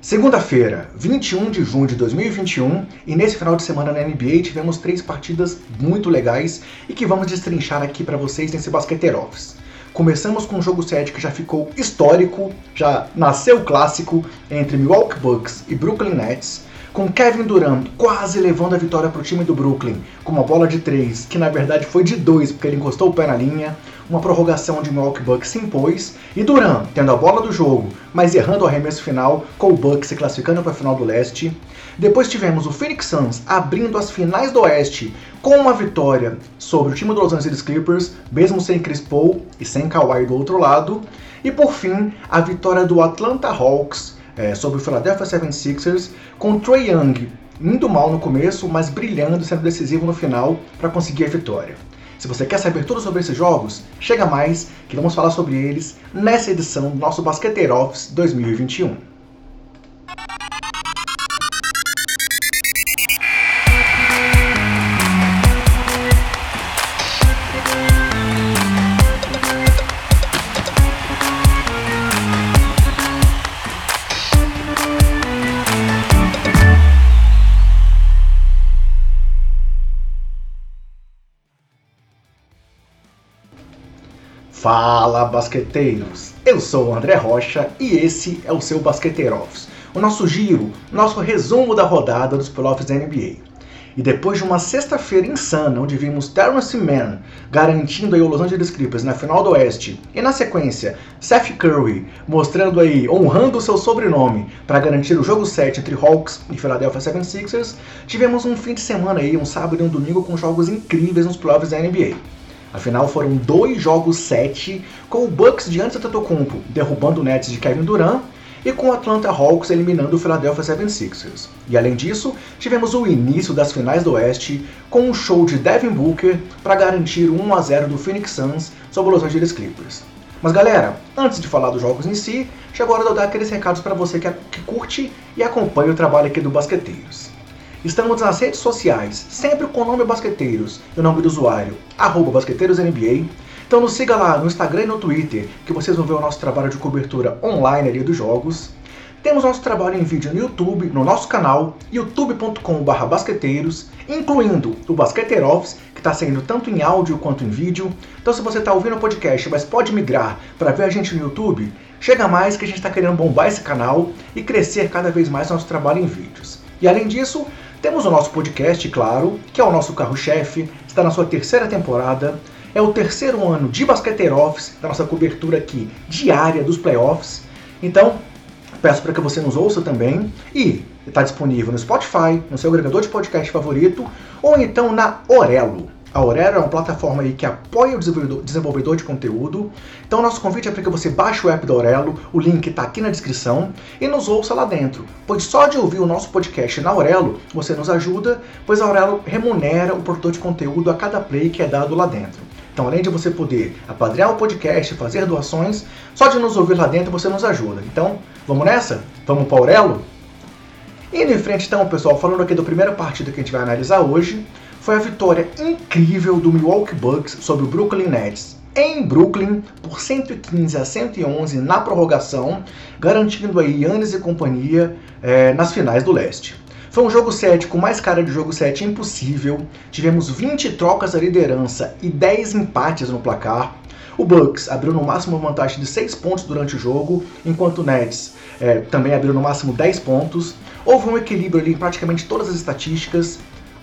Segunda-feira, 21 de junho de 2021, e nesse final de semana na NBA tivemos três partidas muito legais e que vamos destrinchar aqui para vocês nesse Basqueteiro Office. Começamos com um jogo 7 que já ficou histórico, já nasceu clássico entre Milwaukee Bucks e Brooklyn Nets, com Kevin Durant quase levando a vitória para o time do Brooklyn, com uma bola de 3, que na verdade foi de 2 porque ele encostou o pé na linha, uma prorrogação de Milwaukee Bucks se impôs, e Durant tendo a bola do jogo, mas errando o arremesso final, com o Bucks se classificando para a final do leste. Depois tivemos o Phoenix Suns abrindo as finais do oeste com uma vitória sobre o time do Los Angeles Clippers, mesmo sem Chris Paul e sem Kawhi do outro lado. E por fim, a vitória do Atlanta Hawks é, sobre o Philadelphia 76ers, com Trey Young indo mal no começo, mas brilhando sendo decisivo no final para conseguir a vitória. Se você quer saber tudo sobre esses jogos, chega mais que vamos falar sobre eles nessa edição do nosso Basqueteiro Office 2021. Fala basqueteiros! Eu sou o André Rocha e esse é o seu Basqueteiro Office, o nosso giro, nosso resumo da rodada dos playoffs da NBA. E depois de uma sexta-feira insana, onde vimos Terrence Mann garantindo aí o Los Angeles Clippers na final do Oeste, e na sequência Seth Curry mostrando aí, honrando o seu sobrenome para garantir o jogo 7 entre Hawks e Philadelphia 76ers, tivemos um fim de semana aí, um sábado e um domingo com jogos incríveis nos playoffs da NBA. Afinal, foram dois jogos 7, com o Bucks de Antetokounmpo derrubando o Nets de Kevin Durant e com o Atlanta Hawks eliminando o Philadelphia 76ers. E além disso, tivemos o início das finais do Oeste com um show de Devin Booker para garantir o 1 a 0 do Phoenix Suns sobre os Los Angeles Clippers. Mas galera, antes de falar dos jogos em si, chegou a hora de eu dar aqueles recados para você que, que curte e acompanha o trabalho aqui do Basqueteiros. Estamos nas redes sociais, sempre com o nome Basqueteiros e o nome do usuário, arroba BasqueteirosNBA. Então nos siga lá no Instagram e no Twitter, que vocês vão ver o nosso trabalho de cobertura online ali dos jogos. Temos nosso trabalho em vídeo no YouTube, no nosso canal, youtube.com.br basqueteiros, incluindo o Basqueteiro Office, que está saindo tanto em áudio quanto em vídeo. Então se você está ouvindo o podcast, mas pode migrar para ver a gente no YouTube, chega mais que a gente está querendo bombar esse canal e crescer cada vez mais nosso trabalho em vídeos. E além disso, temos o nosso podcast, claro, que é o nosso carro-chefe, está na sua terceira temporada. É o terceiro ano de Basqueteiro Office, da nossa cobertura aqui diária dos playoffs. Então, peço para que você nos ouça também. E está disponível no Spotify, no seu agregador de podcast favorito, ou então na Orelo. A Aurero é uma plataforma aí que apoia o desenvolvedor, desenvolvedor de conteúdo. Então, nosso convite é para que você baixe o app da Aurelo, o link está aqui na descrição, e nos ouça lá dentro. Pois só de ouvir o nosso podcast na Aurelo, você nos ajuda, pois a Aurelo remunera o produtor de conteúdo a cada play que é dado lá dentro. Então, além de você poder apadrear o podcast, fazer doações, só de nos ouvir lá dentro você nos ajuda. Então, vamos nessa? Vamos para Aurelo? Indo em frente, então, pessoal, falando aqui da primeira partida que a gente vai analisar hoje, foi a vitória incrível do Milwaukee Bucks sobre o Brooklyn Nets em Brooklyn por 115 a 111 na prorrogação, garantindo aí Yannis e companhia é, nas finais do leste. Foi um jogo 7 com mais cara de jogo 7 impossível. Tivemos 20 trocas da liderança e 10 empates no placar. O Bucks abriu no máximo uma vantagem de 6 pontos durante o jogo, enquanto o Nets é, também abriu no máximo 10 pontos. Houve um equilíbrio ali em praticamente todas as estatísticas.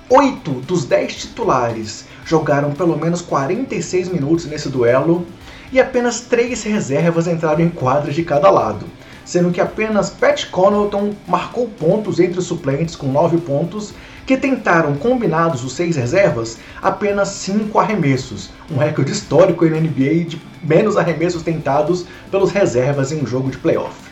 Oito dos dez titulares jogaram pelo menos 46 minutos nesse duelo e apenas três reservas entraram em quadras de cada lado, sendo que apenas Pat Connaughton marcou pontos entre os suplentes com 9 pontos, que tentaram, combinados os seis reservas, apenas 5 arremessos, um recorde histórico na NBA de menos arremessos tentados pelos reservas em um jogo de playoff.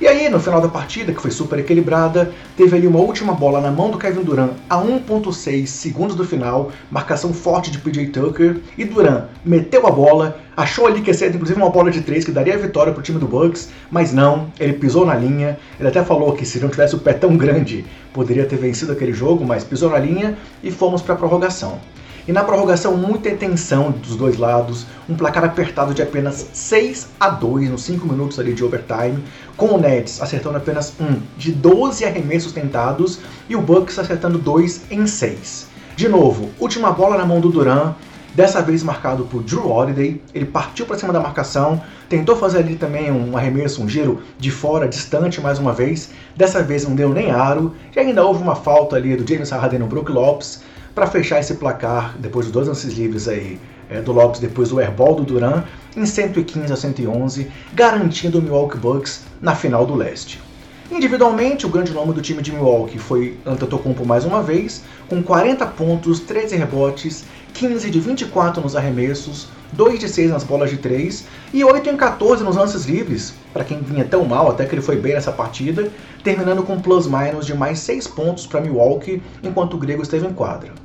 E aí, no final da partida, que foi super equilibrada, teve ali uma última bola na mão do Kevin Durant a 1.6 segundos do final, marcação forte de PJ Tucker, e Durant meteu a bola, achou ali que ia ser inclusive uma bola de 3 que daria a vitória para o time do Bucks, mas não, ele pisou na linha, ele até falou que se não tivesse o pé tão grande, poderia ter vencido aquele jogo, mas pisou na linha e fomos para a prorrogação. E na prorrogação, muita tensão dos dois lados, um placar apertado de apenas 6 a 2 nos 5 minutos ali de overtime, com o Nets acertando apenas um de 12 arremessos tentados e o Bucks acertando 2 em 6. De novo, última bola na mão do Duran, dessa vez marcado por Drew Holiday. Ele partiu para cima da marcação, tentou fazer ali também um arremesso, um giro de fora, distante mais uma vez. Dessa vez não deu nem aro, e ainda houve uma falta ali do James Harden no Brook Lopes para fechar esse placar depois dos dois lances livres aí é, do Lopes depois do airball do Duran em 115 a 111, garantindo o Milwaukee Bucks na final do leste. Individualmente, o grande nome do time de Milwaukee foi Antetokounmpo mais uma vez, com 40 pontos, 13 rebotes, 15 de 24 nos arremessos, 2 de 6 nas bolas de 3 e 8 em 14 nos lances livres, para quem vinha tão mal até que ele foi bem nessa partida, terminando com plus-minus de mais 6 pontos para Milwaukee enquanto o grego esteve em quadra.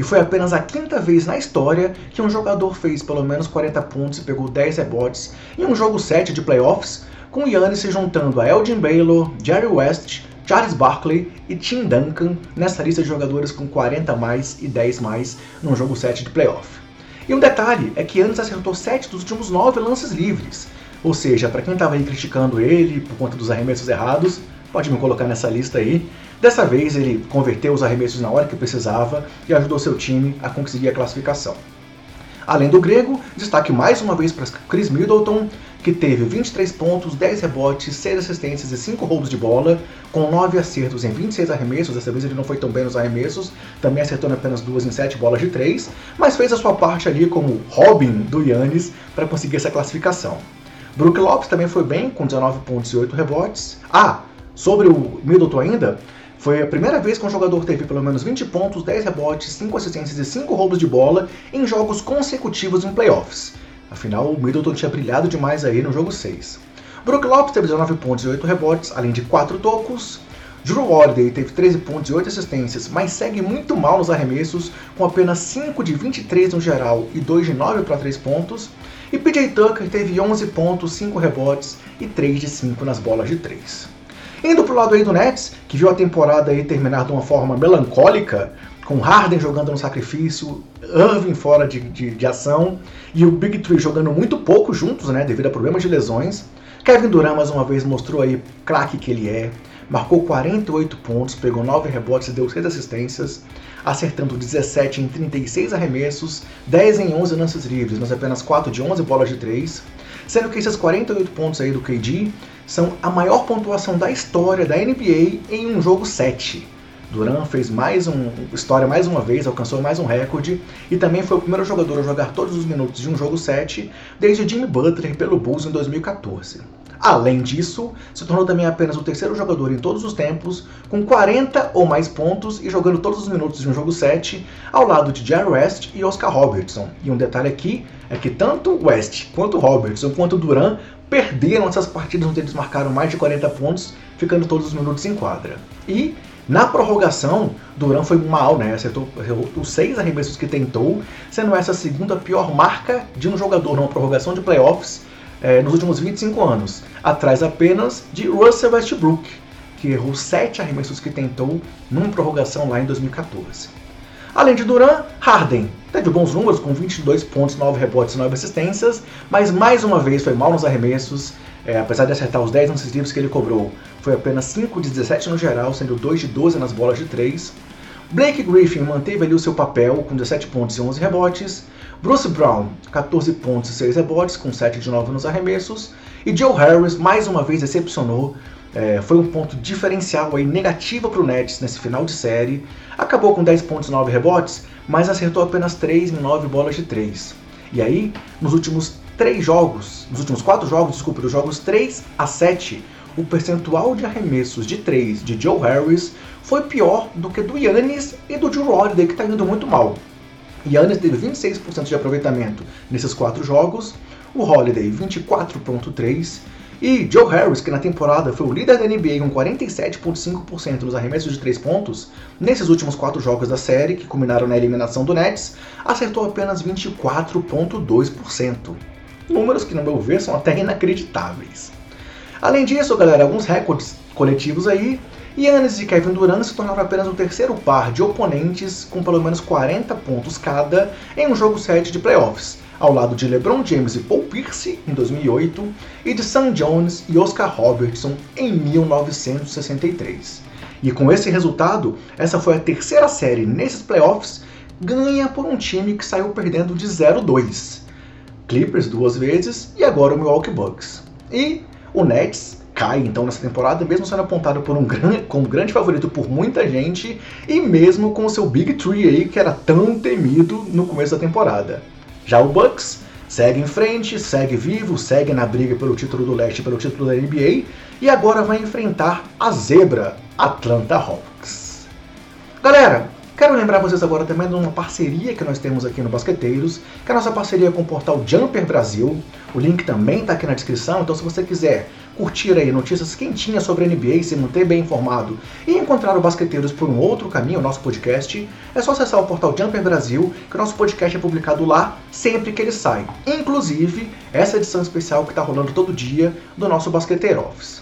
E foi apenas a quinta vez na história que um jogador fez pelo menos 40 pontos e pegou 10 rebotes em um jogo 7 de playoffs, com Yannis se juntando a Elgin Baylor, Jerry West, Charles Barkley e Tim Duncan nessa lista de jogadores com 40 mais e 10 mais num jogo 7 de playoff. E um detalhe é que Yannis acertou 7 dos últimos 9 lances livres, ou seja, para quem estava aí criticando ele por conta dos arremessos errados, pode me colocar nessa lista aí. Dessa vez ele converteu os arremessos na hora que precisava e ajudou seu time a conseguir a classificação. Além do grego, destaque mais uma vez para Chris Middleton, que teve 23 pontos, 10 rebotes, 6 assistências e 5 roubos de bola, com 9 acertos em 26 arremessos. Dessa vez ele não foi tão bem nos arremessos, também acertou apenas 2 em 7 bolas de 3, mas fez a sua parte ali como Robin do Yannis para conseguir essa classificação. Brook Lopes também foi bem, com 19 pontos e 8 rebotes. Ah, sobre o Middleton ainda, foi a primeira vez que um jogador teve pelo menos 20 pontos, 10 rebotes, 5 assistências e 5 roubos de bola em jogos consecutivos em playoffs. Afinal, o Middleton tinha brilhado demais aí no jogo 6. Brook Lopes teve 19 pontos e 8 rebotes, além de 4 tocos. Drew Holiday teve 13 pontos e 8 assistências, mas segue muito mal nos arremessos, com apenas 5 de 23 no geral e 2 de 9 para 3 pontos. E PJ Tucker teve 11 pontos, 5 rebotes e 3 de 5 nas bolas de 3. Indo pro lado aí do Nets, que viu a temporada aí terminar de uma forma melancólica, com Harden jogando no sacrifício, Irving fora de, de, de, ação e o Big Three jogando muito pouco juntos, né, devido a problemas de lesões. Kevin Durant mais uma vez mostrou aí craque que ele é, marcou 48 pontos, pegou 9 rebotes e deu 6 assistências, acertando 17 em 36 arremessos, 10 em 11 lances livres, mas apenas 4 de 11 bolas de 3, sendo que esses 48 pontos aí do KD são a maior pontuação da história da NBA em um jogo 7. Duran fez mais um história mais uma vez, alcançou mais um recorde e também foi o primeiro jogador a jogar todos os minutos de um jogo 7 desde Jimmy Butler pelo Bulls em 2014. Além disso, se tornou também apenas o terceiro jogador em todos os tempos com 40 ou mais pontos e jogando todos os minutos de um jogo 7, ao lado de Jerry West e Oscar Robertson. E um detalhe aqui é que tanto West quanto Robertson quanto Duran perderam essas partidas onde eles marcaram mais de 40 pontos, ficando todos os minutos em quadra. E na prorrogação, Duran foi mal, né? Acertou, os seis arremessos que tentou, sendo essa a segunda pior marca de um jogador numa prorrogação de playoffs é, nos últimos 25 anos, atrás apenas de Russell Westbrook, que errou sete arremessos que tentou numa prorrogação lá em 2014. Além de Duran, Harden teve bons números com 22 pontos, 9 rebotes e 9 assistências, mas mais uma vez foi mal nos arremessos, é, apesar de acertar os 10 lances livres que ele cobrou. Foi apenas 5 de 17 no geral, sendo 2 de 12 nas bolas de 3. Blake Griffin manteve ali o seu papel com 17 pontos e 11 rebotes. Bruce Brown, 14 pontos e 6 rebotes, com 7 de 9 nos arremessos. E Joe Harris mais uma vez decepcionou é, foi um ponto diferencial aí negativo para o Nets nesse final de série. Acabou com 10 pontos e 9 rebotes, mas acertou apenas 3 em 9 bolas de 3. E aí, nos últimos 3 jogos, nos últimos 4 jogos, desculpa, dos jogos 3 a 7, o percentual de arremessos de 3 de Joe Harris foi pior do que do Yannis e do Drew Holiday, que está indo muito mal. Yannis teve 26% de aproveitamento nesses 4 jogos, o Holiday 24.3% e Joe Harris, que na temporada foi o líder da NBA com 47,5% nos arremessos de 3 pontos, nesses últimos 4 jogos da série, que culminaram na eliminação do Nets, acertou apenas 24,2%. Números que, no meu ver, são até inacreditáveis. Além disso, galera, alguns recordes coletivos aí. Yannis e Kevin Durant se tornaram apenas o terceiro par de oponentes com pelo menos 40 pontos cada em um jogo 7 de playoffs, ao lado de LeBron James e Paul Pierce em 2008 e de Sam Jones e Oscar Robertson em 1963. E com esse resultado, essa foi a terceira série nesses playoffs ganha por um time que saiu perdendo de 0-2. Clippers duas vezes e agora o Milwaukee Bucks. E o Nets cai então nessa temporada, mesmo sendo apontado por um grande, como grande favorito por muita gente e mesmo com o seu Big Three aí que era tão temido no começo da temporada. Já o Bucks segue em frente, segue vivo, segue na briga pelo título do leste, pelo título da NBA e agora vai enfrentar a zebra Atlanta Hawks. Galera, Quero lembrar vocês agora também de uma parceria que nós temos aqui no Basqueteiros, que é a nossa parceria com o portal Jumper Brasil. O link também está aqui na descrição, então se você quiser curtir aí notícias quentinhas sobre a NBA, se manter bem informado e encontrar o Basqueteiros por um outro caminho, o nosso podcast, é só acessar o portal Jumper Brasil, que o nosso podcast é publicado lá sempre que ele sai. Inclusive, essa edição especial que está rolando todo dia do nosso Basqueteiro Office.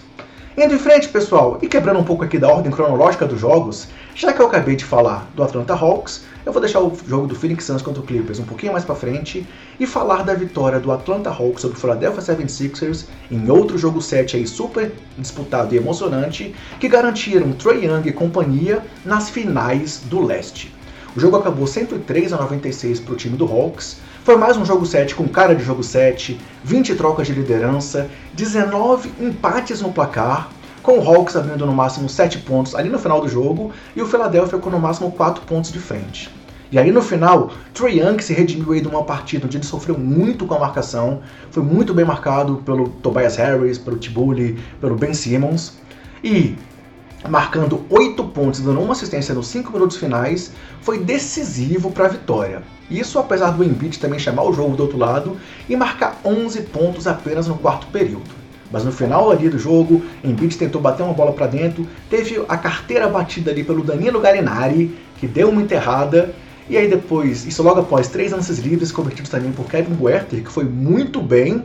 Indo em frente, pessoal, e quebrando um pouco aqui da ordem cronológica dos jogos, já que eu acabei de falar do Atlanta Hawks, eu vou deixar o jogo do Phoenix Suns contra o Clippers um pouquinho mais para frente e falar da vitória do Atlanta Hawks sobre o Philadelphia 76ers em outro jogo 7 aí super disputado e emocionante que garantiram Trey Young e companhia nas finais do leste. O jogo acabou 103 a 96 para o time do Hawks. Foi mais um jogo 7 com cara de jogo 7, 20 trocas de liderança, 19 empates no placar, com o Hawks abrindo no máximo 7 pontos ali no final do jogo e o Philadelphia com no máximo 4 pontos de frente. E aí no final, Trey Young se redimiu aí de uma partida onde ele sofreu muito com a marcação, foi muito bem marcado pelo Tobias Harris, pelo Tibuli, pelo Ben Simmons. E marcando 8 pontos dando uma assistência nos 5 minutos finais, foi decisivo para a vitória. Isso apesar do Embiid também chamar o jogo do outro lado e marcar 11 pontos apenas no quarto período. Mas no final ali do jogo, Embiid tentou bater uma bola para dentro, teve a carteira batida ali pelo Danilo Garinari, que deu uma enterrada, e aí depois, isso logo após três lances livres convertidos também por Kevin Huerter, que foi muito bem,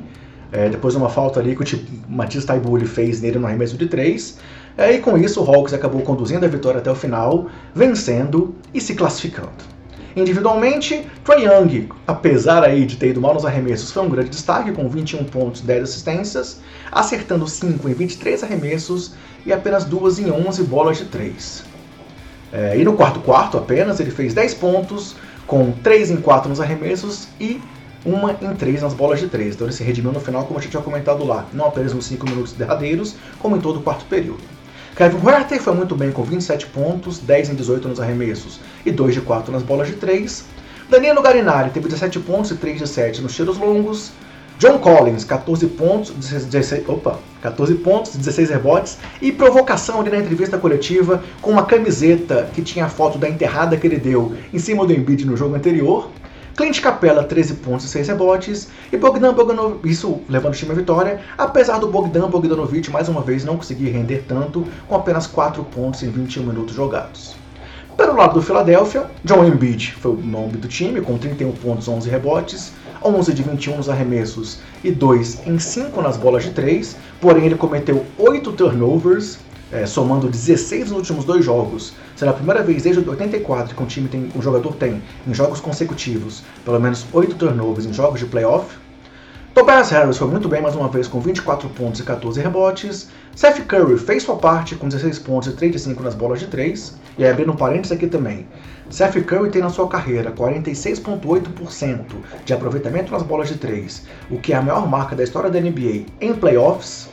é, depois de uma falta ali que o Matisse Taibuli fez nele no arremesso de três. É, e com isso o Hawks acabou conduzindo a vitória até o final, vencendo e se classificando. Individualmente, Trae Young, apesar aí de ter ido mal nos arremessos, foi um grande destaque, com 21 pontos e 10 assistências, acertando 5 em 23 arremessos e apenas 2 em 11 bolas de 3. É, e no quarto quarto apenas, ele fez 10 pontos, com 3 em 4 nos arremessos e uma em 3 nas bolas de 3. Então ele se redimiu no final, como a gente tinha comentado lá, não apenas nos 5 minutos derradeiros, como em todo o quarto período. Kevin Huerter foi muito bem com 27 pontos, 10 em 18 nos arremessos e 2 de 4 nas bolas de 3. Danilo Garinari teve 17 pontos e 3 de 7 nos tiros longos. John Collins, 14 pontos, 16, opa, 14 pontos, 16 rebotes e provocação ali na entrevista coletiva com uma camiseta que tinha a foto da enterrada que ele deu em cima do Embiid no jogo anterior. Clint Capella, 13 pontos e 6 rebotes. E Bogdan Bogdanovic, isso levando o time à vitória, apesar do Bogdan Bogdanovic mais uma vez não conseguir render tanto, com apenas 4 pontos em 21 minutos jogados. Pelo lado do Philadelphia, John Embiid foi o nome do time, com 31 pontos, 11 rebotes, 11 de 21 nos arremessos e 2 em 5 nas bolas de 3, porém ele cometeu 8 turnovers, é, somando 16 nos últimos dois jogos. Será a primeira vez desde 84 que um time tem, um jogador tem, em jogos consecutivos, pelo menos 8 turnovers em jogos de playoff. Tobias Harris foi muito bem mais uma vez com 24 pontos e 14 rebotes. Seth Curry fez sua parte com 16 pontos e 3 de 5 nas bolas de 3. E aí, abrindo um parênteses aqui também. Seth Curry tem na sua carreira 46,8% de aproveitamento nas bolas de 3, o que é a maior marca da história da NBA em playoffs.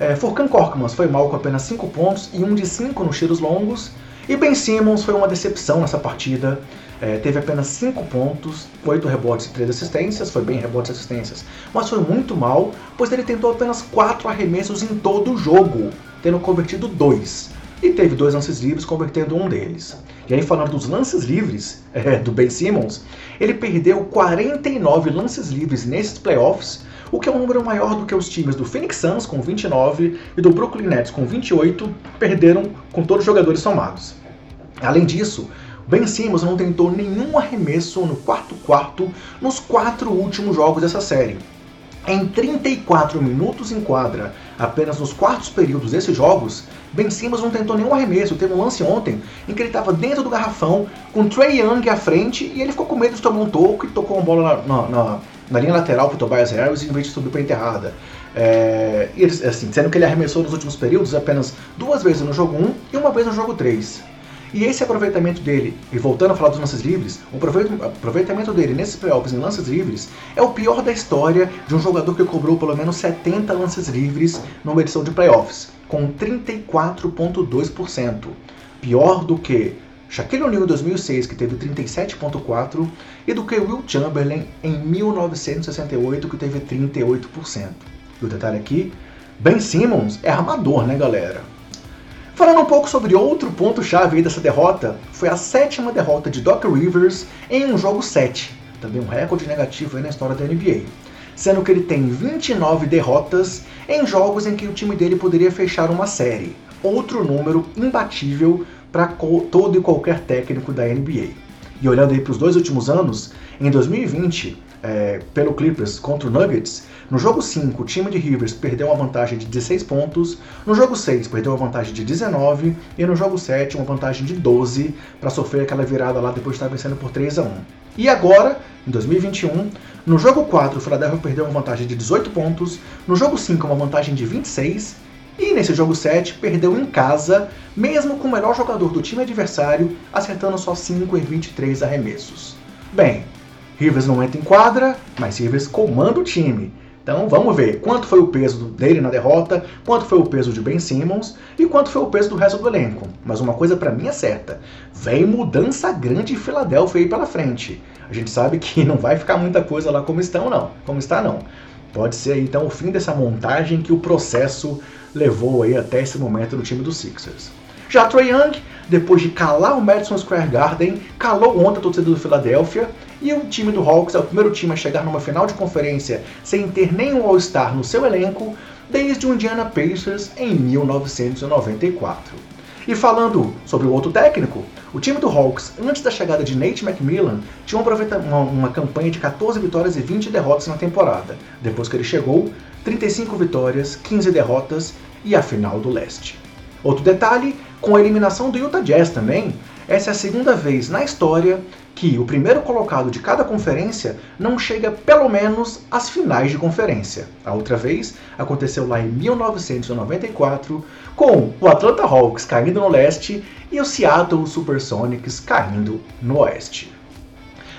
É, Furkan Korkmaz foi mal com apenas 5 pontos e 1 de 5 nos tiros longos. E Ben Simmons foi uma decepção nessa partida. É, teve apenas 5 pontos, 8 rebotes e 3 assistências, foi bem rebotes e assistências, mas foi muito mal, pois ele tentou apenas 4 arremessos em todo o jogo, tendo convertido 2. E teve dois lances livres, convertendo um deles. E aí, falando dos lances livres é, do Ben Simmons, ele perdeu 49 lances livres nesses playoffs, o que é um número maior do que os times do Phoenix Suns com 29 e do Brooklyn Nets com 28 perderam com todos os jogadores somados. Além disso, Ben Simmons não tentou nenhum arremesso no quarto quarto nos quatro últimos jogos dessa série. Em 34 minutos em quadra, apenas nos quartos períodos desses jogos, Ben Simmons não tentou nenhum arremesso. Teve um lance ontem em que ele estava dentro do garrafão, com Trey Young à frente, e ele ficou com medo de tomar um toco e tocou uma bola na, na, na, na linha lateral para Tobias Harris em vez de subir para enterrada. É, assim, sendo que ele arremessou nos últimos períodos apenas duas vezes no jogo 1 e uma vez no jogo 3. E esse aproveitamento dele, e voltando a falar dos lances livres, o aproveitamento dele nesses playoffs em lances livres é o pior da história de um jogador que cobrou pelo menos 70 lances livres numa edição de playoffs, com 34,2%. Pior do que Shaquille O'Neal em 2006, que teve 37,4%, e do que Will Chamberlain em 1968, que teve 38%. E o detalhe aqui, Ben Simmons é armador, né galera? Falando um pouco sobre outro ponto-chave dessa derrota, foi a sétima derrota de Doc Rivers em um jogo 7, também um recorde negativo na história da NBA, sendo que ele tem 29 derrotas em jogos em que o time dele poderia fechar uma série, outro número imbatível para todo e qualquer técnico da NBA. E olhando aí para os dois últimos anos, em 2020, é, pelo Clippers contra o Nuggets, no jogo 5, o time de Rivers perdeu uma vantagem de 16 pontos, no jogo 6 perdeu uma vantagem de 19 e no jogo 7 uma vantagem de 12 para sofrer aquela virada lá depois de estar vencendo por 3 a 1. E agora, em 2021, no jogo 4 o Philadelphia perdeu uma vantagem de 18 pontos, no jogo 5 uma vantagem de 26 e nesse jogo 7 perdeu em casa, mesmo com o melhor jogador do time adversário acertando só 5 em 23 arremessos. Bem, Rivers não entra em quadra, mas Rivers comanda o time. Então vamos ver quanto foi o peso dele na derrota, quanto foi o peso de Ben Simmons e quanto foi o peso do resto do elenco. Mas uma coisa para mim é certa: vem mudança grande em Filadélfia aí pela frente. A gente sabe que não vai ficar muita coisa lá como estão não, como está não. Pode ser então o fim dessa montagem que o processo levou aí até esse momento no time dos Sixers. Já Troy Young, depois de calar o Madison Square Garden, calou ontem a torcida do Philadelphia e o time do Hawks é o primeiro time a chegar numa final de conferência sem ter nenhum All-Star no seu elenco desde o Indiana Pacers em 1994. E falando sobre o outro técnico, o time do Hawks, antes da chegada de Nate McMillan, tinha uma, uma, campanha de 14 vitórias e 20 derrotas na temporada. Depois que ele chegou, 35 vitórias, 15 derrotas e a final do leste. Outro detalhe, com a eliminação do Utah Jazz também, essa é a segunda vez na história que o primeiro colocado de cada conferência não chega pelo menos às finais de conferência. A outra vez aconteceu lá em 1994, com o Atlanta Hawks caindo no leste e o Seattle Supersonics caindo no oeste.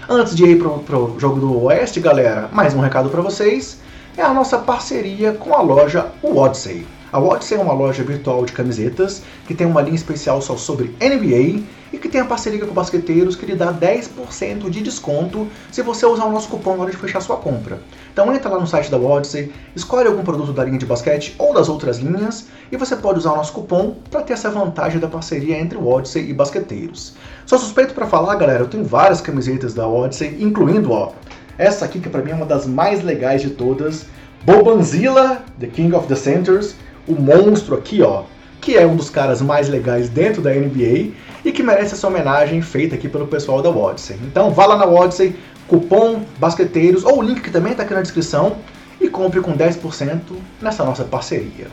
Antes de ir pro, pro jogo do oeste, galera, mais um recado para vocês. É a nossa parceria com a loja Odyssey. A Odyssey é uma loja virtual de camisetas que tem uma linha especial só sobre NBA e que tem a parceria com basqueteiros que lhe dá 10% de desconto se você usar o nosso cupom na hora de fechar sua compra. Então entra lá no site da Odyssey, escolhe algum produto da linha de basquete ou das outras linhas e você pode usar o nosso cupom para ter essa vantagem da parceria entre o Odyssey e basqueteiros. Sou suspeito para falar, galera, eu tenho várias camisetas da Odyssey, incluindo, ó, essa aqui que para mim é uma das mais legais de todas, Bobanzilla, The King of the Centers, o monstro aqui, ó, que é um dos caras mais legais dentro da NBA e que merece essa homenagem feita aqui pelo pessoal da Odyssey. Então vá lá na Odyssey, cupom basqueteiros ou o link que também está aqui na descrição e compre com 10% nessa nossa parceria.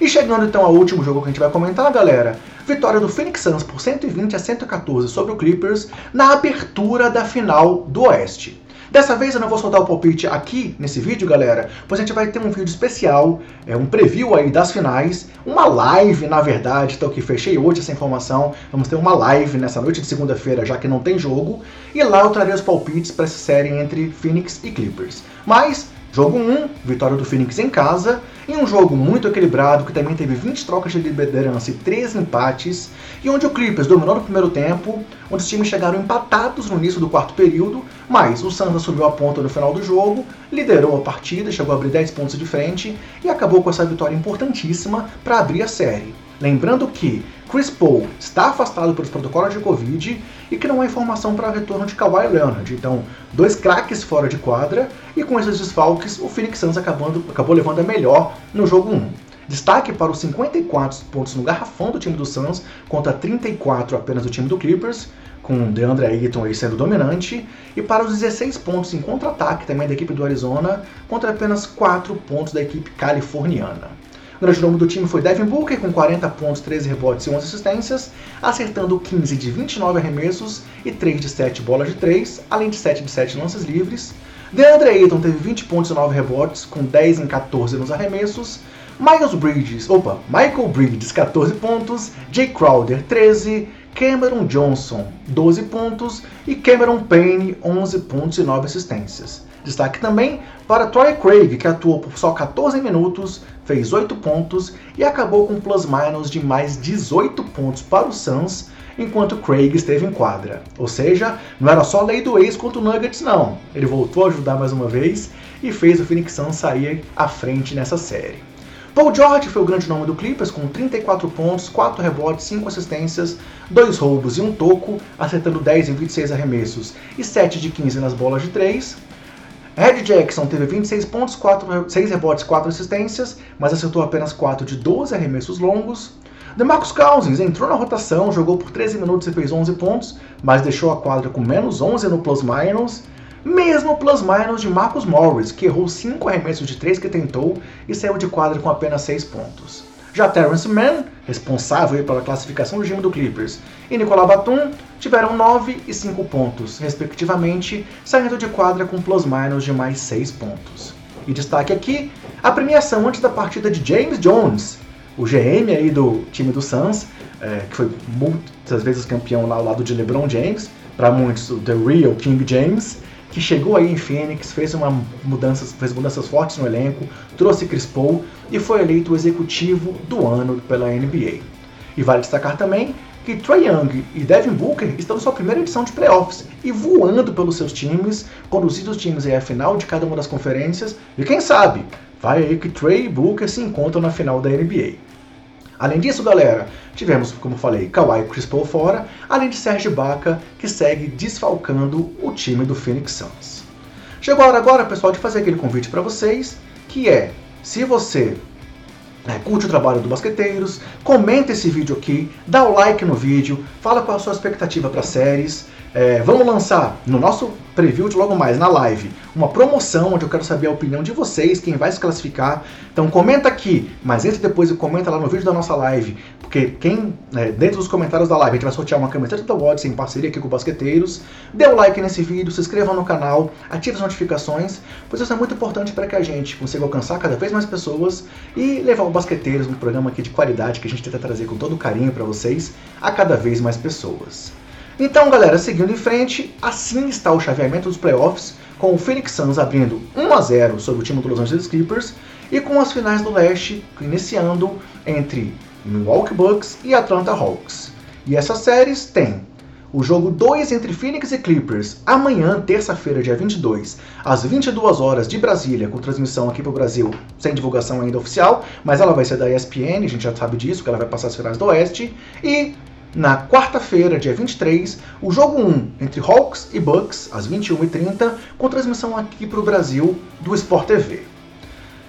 E chegando então ao último jogo que a gente vai comentar, galera, vitória do Phoenix Suns por 120 a 114 sobre o Clippers na abertura da final do Oeste. Dessa vez eu não vou soltar o palpite aqui nesse vídeo, galera, pois a gente vai ter um vídeo especial, é um preview aí das finais, uma live, na verdade, então que fechei hoje essa informação, vamos ter uma live nessa noite de segunda-feira, já que não tem jogo, e lá eu trarei os palpites para essa série entre Phoenix e Clippers. Mas Jogo 1, vitória do Phoenix em casa, em um jogo muito equilibrado que também teve 20 trocas de liderança e 3 empates, e onde o Clippers dominou no primeiro tempo, onde os times chegaram empatados no início do quarto período, mas o Suns assumiu a ponta no final do jogo, liderou a partida, chegou a abrir 10 pontos de frente e acabou com essa vitória importantíssima para abrir a série. Lembrando que Chris Paul está afastado pelos protocolos de Covid e que não há informação para o retorno de Kawhi Leonard. Então, dois craques fora de quadra e com esses desfalques, o Phoenix Suns acabando, acabou levando a melhor no jogo 1. Destaque para os 54 pontos no garrafão do time do Suns contra 34 apenas do time do Clippers, com DeAndre Ayton aí sendo dominante, e para os 16 pontos em contra-ataque também da equipe do Arizona, contra apenas 4 pontos da equipe californiana. O nome do time foi Devin Booker, com 40 pontos, 13 rebotes e 11 assistências, acertando 15 de 29 arremessos e 3 de 7 bolas de 3, além de 7 de 7 lances livres. DeAndre Ayton teve 20 pontos e 9 rebotes, com 10 em 14 nos arremessos. Miles Bridges, opa, Michael Bridges, 14 pontos, Jay Crowder, 13, Cameron Johnson, 12 pontos e Cameron Payne, 11 pontos e 9 assistências. Destaque também para Troy Craig, que atuou por só 14 minutos, fez 8 pontos e acabou com plus-minus de mais 18 pontos para o Suns, enquanto Craig esteve em quadra. Ou seja, não era só lei do ex contra o Nuggets, não. Ele voltou a ajudar mais uma vez e fez o Phoenix Suns sair à frente nessa série. Paul George foi o grande nome do Clippers com 34 pontos, 4 rebotes, 5 assistências, 2 roubos e um toco, acertando 10 em 26 arremessos e 7 de 15 nas bolas de 3. Ed Jackson teve 26 pontos, 4, 6 rebotes, 4 assistências, mas acertou apenas 4 de 12 arremessos longos. DeMarcus Cousins entrou na rotação, jogou por 13 minutos e fez 11 pontos, mas deixou a quadra com menos 11 no plus-minus. Mesmo plus-minus de Marcus Morris, que errou 5 arremessos de 3 que tentou e saiu de quadra com apenas 6 pontos. Já Terrence Mann, responsável pela classificação do time do Clippers, e Nicolas Batum tiveram 9 e 5 pontos, respectivamente, saindo de quadra com plus-minus de mais 6 pontos. E destaque aqui a premiação antes da partida de James Jones, o GM aí do time do Suns, é, que foi muitas vezes campeão lá ao lado de LeBron James, para muitos o The Real King James, que chegou aí em Phoenix, fez uma mudanças, fez mudanças fortes no elenco, trouxe Chris Paul e foi eleito o executivo do ano pela NBA. E vale destacar também que Trae Young e Devin Booker estão na sua primeira edição de playoffs e voando pelos seus times, conduzindo os times à final de cada uma das conferências, e quem sabe, vai aí que Trey e Booker se encontram na final da NBA. Além disso, galera, tivemos, como falei, Kawhi Chris Paul fora, além de Serge Ibaka, que segue desfalcando o time do Phoenix Suns. Chegou a hora agora, pessoal, de fazer aquele convite para vocês, que é, se você é, curte o trabalho do Basqueteiros, comenta esse vídeo aqui, dá o like no vídeo, fala qual a sua expectativa para séries, é, vamos lançar no nosso preview de logo mais, na live, uma promoção onde eu quero saber a opinião de vocês, quem vai se classificar. Então comenta aqui, mas entre depois e comenta lá no vídeo da nossa live, porque quem, é, dentro dos comentários da live, a gente vai sortear uma camiseta da Watts em parceria aqui com o Basqueteiros. Dê o like nesse vídeo, se inscreva no canal, ative as notificações, pois isso é muito importante para que a gente consiga alcançar cada vez mais pessoas e levar o Basqueteiros, um programa aqui de qualidade que a gente tenta trazer com todo carinho para vocês, a cada vez mais pessoas. Então, galera, seguindo em frente, assim está o chaveamento dos playoffs, com o Phoenix Suns abrindo 1 a 0 sobre o time do Los Angeles Clippers e com as finais do leste iniciando entre Milwaukee Bucks e Atlanta Hawks. E essas séries têm o jogo 2 entre Phoenix e Clippers, amanhã, terça-feira, dia 22, às 22 horas de Brasília, com transmissão aqui para o Brasil, sem divulgação ainda oficial, mas ela vai ser da ESPN, a gente já sabe disso, que ela vai passar as finais do Oeste. E na quarta-feira, dia 23, o jogo 1 entre Hawks e Bucks, às 21h30, com transmissão aqui para o Brasil do Sport TV.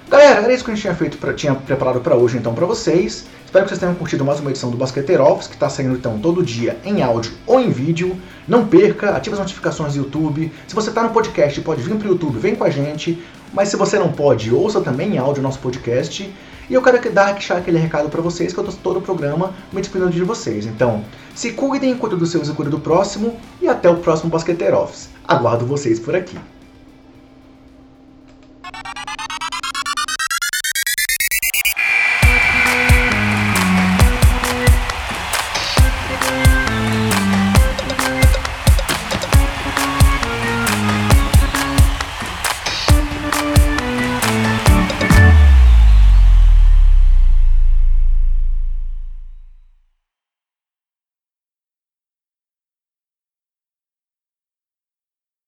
Galera, era isso que a gente tinha feito, pra, tinha preparado para hoje então para vocês. Espero que vocês tenham curtido mais uma edição do Basqueteiro Office, que está saindo então todo dia em áudio ou em vídeo. Não perca, ative as notificações do YouTube. Se você está no podcast, pode vir para o YouTube, vem com a gente. Mas se você não pode, ouça também em áudio o nosso podcast. E eu quero dar aquele recado para vocês, que eu estou todo o programa me despedindo de vocês. Então, se cuidem, cuidem dos seus e cuidem do próximo. E até o próximo Basqueteiro Office. Aguardo vocês por aqui.